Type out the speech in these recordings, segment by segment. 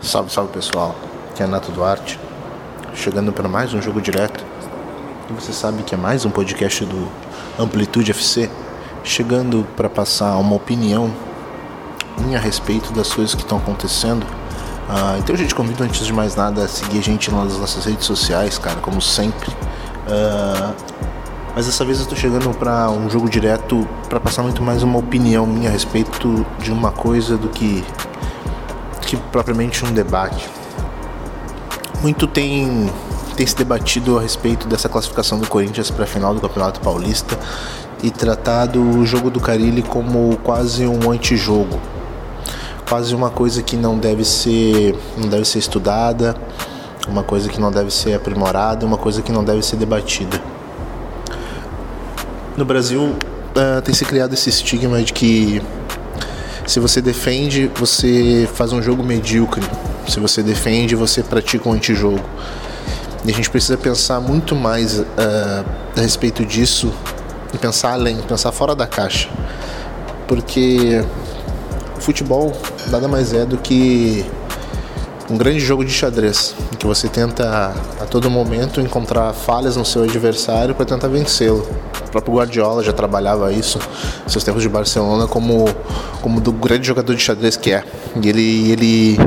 Salve, salve pessoal, aqui é Nato Duarte, chegando para mais um jogo direto. E você sabe que é mais um podcast do Amplitude FC, chegando para passar uma opinião minha a respeito das coisas que estão acontecendo. Uh, então, gente, convido antes de mais nada a seguir a gente nas nossas redes sociais, cara, como sempre. Uh, mas dessa vez eu estou chegando para um jogo direto para passar muito mais uma opinião minha a respeito de uma coisa do que, que propriamente um debate. Muito tem, tem se debatido a respeito dessa classificação do Corinthians para a final do Campeonato Paulista e tratado o jogo do Carilli como quase um antijogo, quase uma coisa que não deve ser, não deve ser estudada, uma coisa que não deve ser aprimorada, uma coisa que não deve ser debatida. No Brasil uh, tem se criado esse estigma de que se você defende, você faz um jogo medíocre. Se você defende, você pratica um antijogo. E a gente precisa pensar muito mais uh, a respeito disso e pensar além, pensar fora da caixa. Porque o futebol nada mais é do que um grande jogo de xadrez, em que você tenta a todo momento encontrar falhas no seu adversário para tentar vencê-lo. O próprio Guardiola já trabalhava isso seus tempos de Barcelona como como do grande jogador de xadrez que é. E ele ele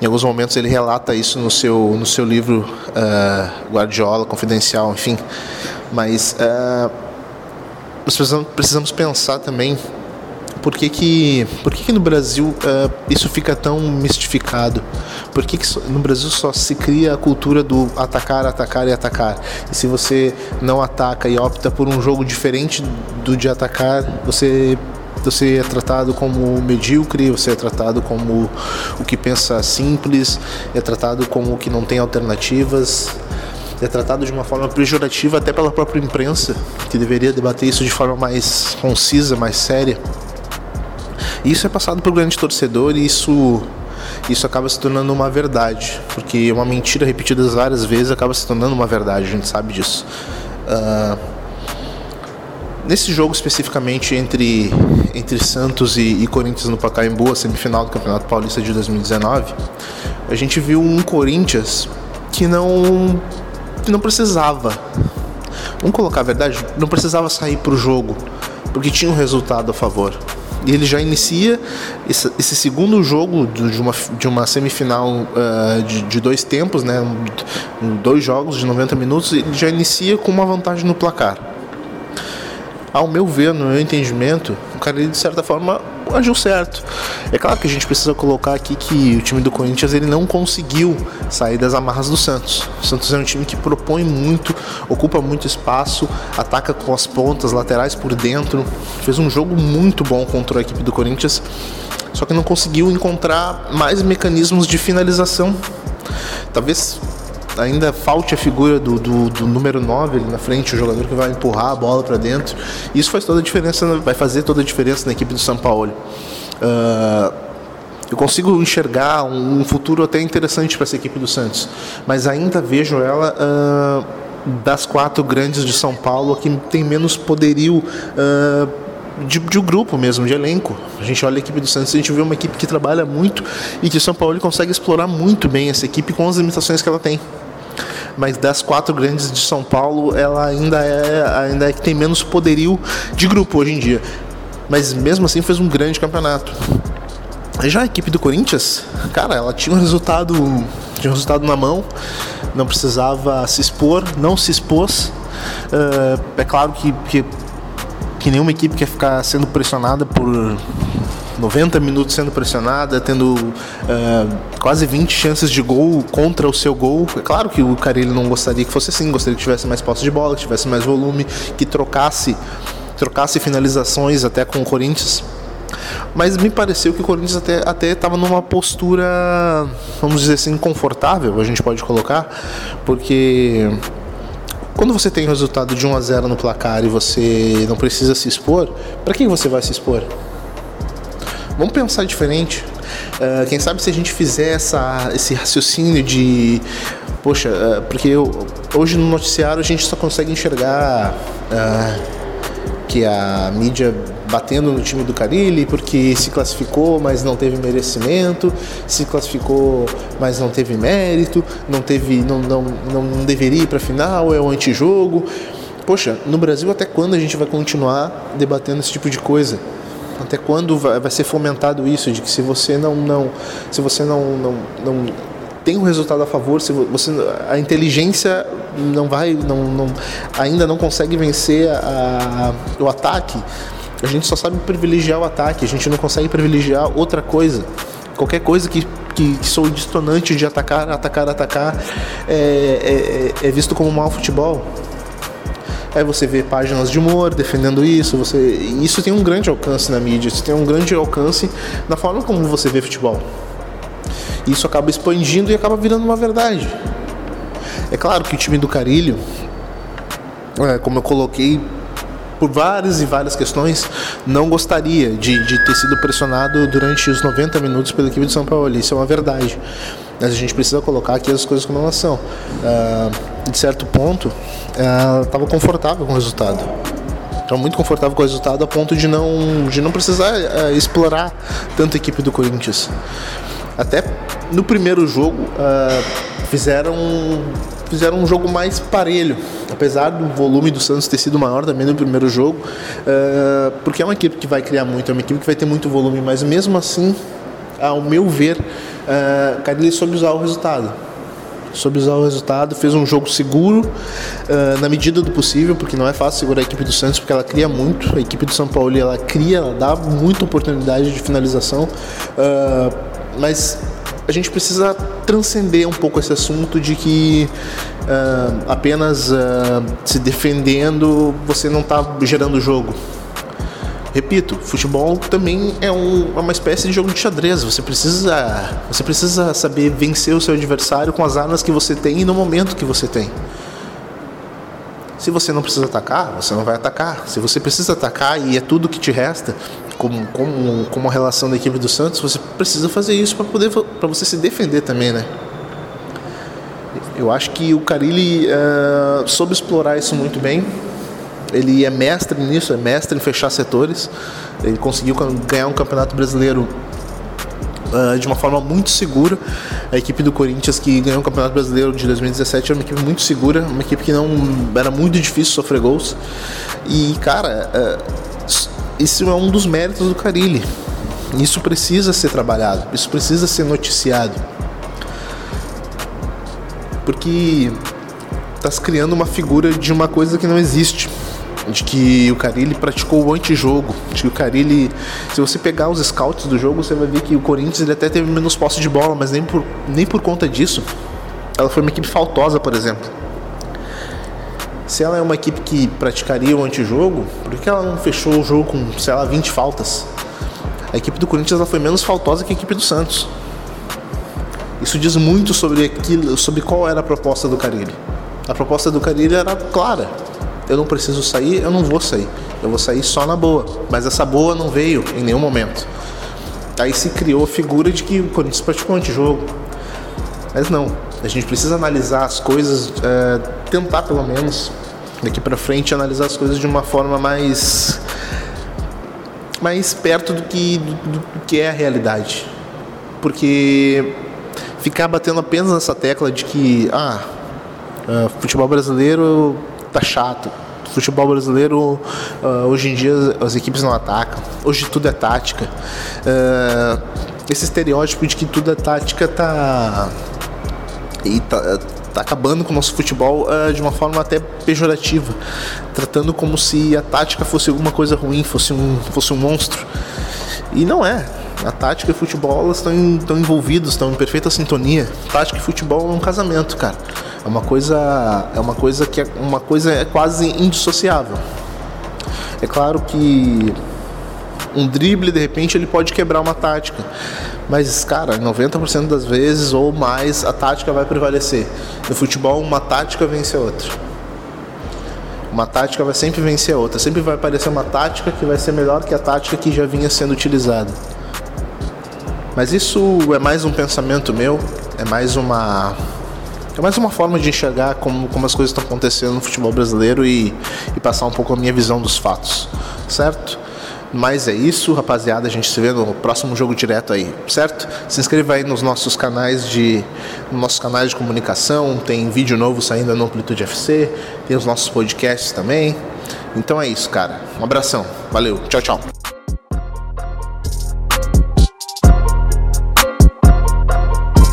em alguns momentos ele relata isso no seu no seu livro uh, Guardiola Confidencial, enfim. Mas uh, nós precisamos, precisamos pensar também por que, que, por que, que no Brasil uh, isso fica tão mistificado? Por que, que no Brasil só se cria a cultura do atacar, atacar e atacar? E se você não ataca e opta por um jogo diferente do de atacar, você você é tratado como medíocre, você é tratado como o que pensa simples, é tratado como o que não tem alternativas, é tratado de uma forma pejorativa até pela própria imprensa, que deveria debater isso de forma mais concisa, mais séria. Isso é passado para o grande torcedor e isso isso acaba se tornando uma verdade, porque uma mentira repetida várias vezes acaba se tornando uma verdade, a gente sabe disso. Uh, nesse jogo especificamente entre, entre Santos e, e Corinthians no Pacaembu, a semifinal do Campeonato Paulista de 2019, a gente viu um Corinthians que não, que não precisava, vamos colocar a verdade, não precisava sair para o jogo, porque tinha um resultado a favor. Ele já inicia esse, esse segundo jogo de uma, de uma semifinal uh, de, de, dois tempos, né? dois jogos de 90 minutos, ele já inicia com uma vantagem no placar. Ao meu ver, no meu entendimento, o cara de certa forma agiu certo. É claro que a gente precisa colocar aqui que o time do Corinthians ele não conseguiu sair das amarras do Santos. O Santos é um time que propõe muito, ocupa muito espaço, ataca com as pontas laterais por dentro. Fez um jogo muito bom contra a equipe do Corinthians, só que não conseguiu encontrar mais mecanismos de finalização. Talvez ainda falte a figura do, do, do, número 9 ali na frente, o jogador que vai empurrar a bola para dentro. Isso faz toda a diferença, vai fazer toda a diferença na equipe do São Paulo. Uh, eu consigo enxergar um, futuro até interessante para essa equipe do Santos, mas ainda vejo ela uh, das quatro grandes de São Paulo que tem menos poderio. Uh, de, de um grupo mesmo, de elenco. A gente olha a equipe do Santos, a gente vê uma equipe que trabalha muito e que o São Paulo consegue explorar muito bem essa equipe com as limitações que ela tem mas das quatro grandes de São Paulo, ela ainda é ainda é que tem menos poderio de grupo hoje em dia. Mas mesmo assim fez um grande campeonato. Já a equipe do Corinthians, cara, ela tinha um resultado, tinha um resultado na mão, não precisava se expor, não se expôs. Uh, é claro que, que, que nenhuma equipe quer ficar sendo pressionada por 90 minutos sendo pressionada, tendo uh, quase 20 chances de gol contra o seu gol. É claro que o Carilli não gostaria que fosse assim, gostaria que tivesse mais posse de bola, que tivesse mais volume, que trocasse, trocasse finalizações até com o Corinthians. Mas me pareceu que o Corinthians até até estava numa postura, vamos dizer assim, confortável, a gente pode colocar, porque quando você tem o resultado de 1 a 0 no placar e você não precisa se expor, para que você vai se expor? Vamos pensar diferente. Uh, quem sabe se a gente fizer essa, esse raciocínio de. Poxa, uh, porque eu, hoje no noticiário a gente só consegue enxergar uh, que a mídia batendo no time do Carilli porque se classificou, mas não teve merecimento, se classificou, mas não teve mérito, não teve, não, não, não deveria ir para final, é o antijogo. Poxa, no Brasil até quando a gente vai continuar debatendo esse tipo de coisa? Até quando vai, ser fomentado isso de que se você não não se você não não, não tem um resultado a favor, se você a inteligência não vai, não, não ainda não consegue vencer a, a, o ataque, a gente só sabe privilegiar o ataque, a gente não consegue privilegiar outra coisa. Qualquer coisa que, que, que sou distonante de atacar, atacar, atacar, é, é, é visto como mau futebol. Aí você vê páginas de humor defendendo isso, você isso tem um grande alcance na mídia, isso tem um grande alcance na forma como você vê futebol. Isso acaba expandindo e acaba virando uma verdade. É claro que o time do Carilho, é, como eu coloquei, por várias e várias questões, não gostaria de, de ter sido pressionado durante os 90 minutos pela equipe de São Paulo. Isso é uma verdade. Mas a gente precisa colocar aqui as coisas como elas são. Uh, de certo ponto, estava confortável com o resultado. Estava muito confortável com o resultado a ponto de não, de não precisar uh, explorar tanto a equipe do Corinthians. Até no primeiro jogo uh, fizeram fizeram um jogo mais parelho, apesar do volume do Santos ter sido maior também no primeiro jogo, uh, porque é uma equipe que vai criar muito, é uma equipe que vai ter muito volume, mas mesmo assim, ao meu ver, uh, Carilli soube usar o resultado. Soube usar o resultado, fez um jogo seguro uh, na medida do possível, porque não é fácil segurar a equipe do Santos, porque ela cria muito. A equipe do São Paulo ela cria, ela dá muita oportunidade de finalização, uh, mas a gente precisa transcender um pouco esse assunto de que uh, apenas se defendendo você não está gerando jogo. Repito, futebol também é, um, é, uma espécie de jogo de xadrez. Você precisa, você precisa saber vencer o seu adversário com as armas que você tem e no momento que você tem. Se você não precisa atacar, você não vai atacar. Se você precisa atacar e é tudo que te resta, como, como, como a relação da equipe do Santos, você precisa fazer isso para poder para você se defender também, né? Eu acho que o Carilli uh, soube explorar isso muito bem. Ele é mestre nisso, é mestre em fechar setores. Ele conseguiu ganhar um campeonato brasileiro uh, de uma forma muito segura. A equipe do Corinthians que ganhou o Campeonato Brasileiro de 2017 era uma equipe muito segura, uma equipe que não era muito difícil sofrer gols. E cara, uh, isso é um dos méritos do Carilli. Isso precisa ser trabalhado, isso precisa ser noticiado. Porque está se criando uma figura de uma coisa que não existe. De que o Carilli praticou o antijogo. De que o Carilli. Se você pegar os scouts do jogo, você vai ver que o Corinthians ele até teve menos posse de bola, mas nem por, nem por conta disso. Ela foi uma equipe faltosa, por exemplo. Se ela é uma equipe que praticaria o antijogo, por que ela não fechou o jogo com, sei lá, 20 faltas? A equipe do Corinthians ela foi menos faltosa que a equipe do Santos. Isso diz muito sobre aquilo, sobre qual era a proposta do Carilli. A proposta do Carilli era clara. Eu não preciso sair, eu não vou sair. Eu vou sair só na boa. Mas essa boa não veio em nenhum momento. Aí se criou a figura de que o Corinthians praticou antijogo. Mas não. A gente precisa analisar as coisas, é, tentar pelo menos daqui para frente analisar as coisas de uma forma mais mais perto do que do, do que é a realidade, porque ficar batendo apenas nessa tecla de que ah, uh, futebol brasileiro tá chato, futebol brasileiro uh, hoje em dia as equipes não atacam, hoje tudo é tática. Uh, esse estereótipo de que tudo é tática tá e tá, tá acabando com o nosso futebol uh, de uma forma até pejorativa, tratando como se a tática fosse alguma coisa ruim, fosse um, fosse um monstro. E não é. A tática e o futebol estão, estão envolvidos, estão em perfeita sintonia. Tática e futebol é um casamento, cara. É uma coisa, é uma coisa que é uma coisa é quase indissociável. É claro que um drible de repente ele pode quebrar uma tática, mas, cara, 90% das vezes ou mais a tática vai prevalecer. No futebol, uma tática vence a outra. Uma tática vai sempre vencer a outra. Sempre vai aparecer uma tática que vai ser melhor que a tática que já vinha sendo utilizada. Mas isso é mais um pensamento meu, é mais uma é mais uma forma de enxergar como, como as coisas estão acontecendo no futebol brasileiro e, e passar um pouco a minha visão dos fatos, certo? Mas é isso, rapaziada. A gente se vê no próximo jogo direto aí, certo? Se inscreva aí nos nossos canais de nos nossos canais de comunicação. Tem vídeo novo saindo no Amplitude FC. Tem os nossos podcasts também. Então é isso, cara. Um abração. Valeu. Tchau, tchau.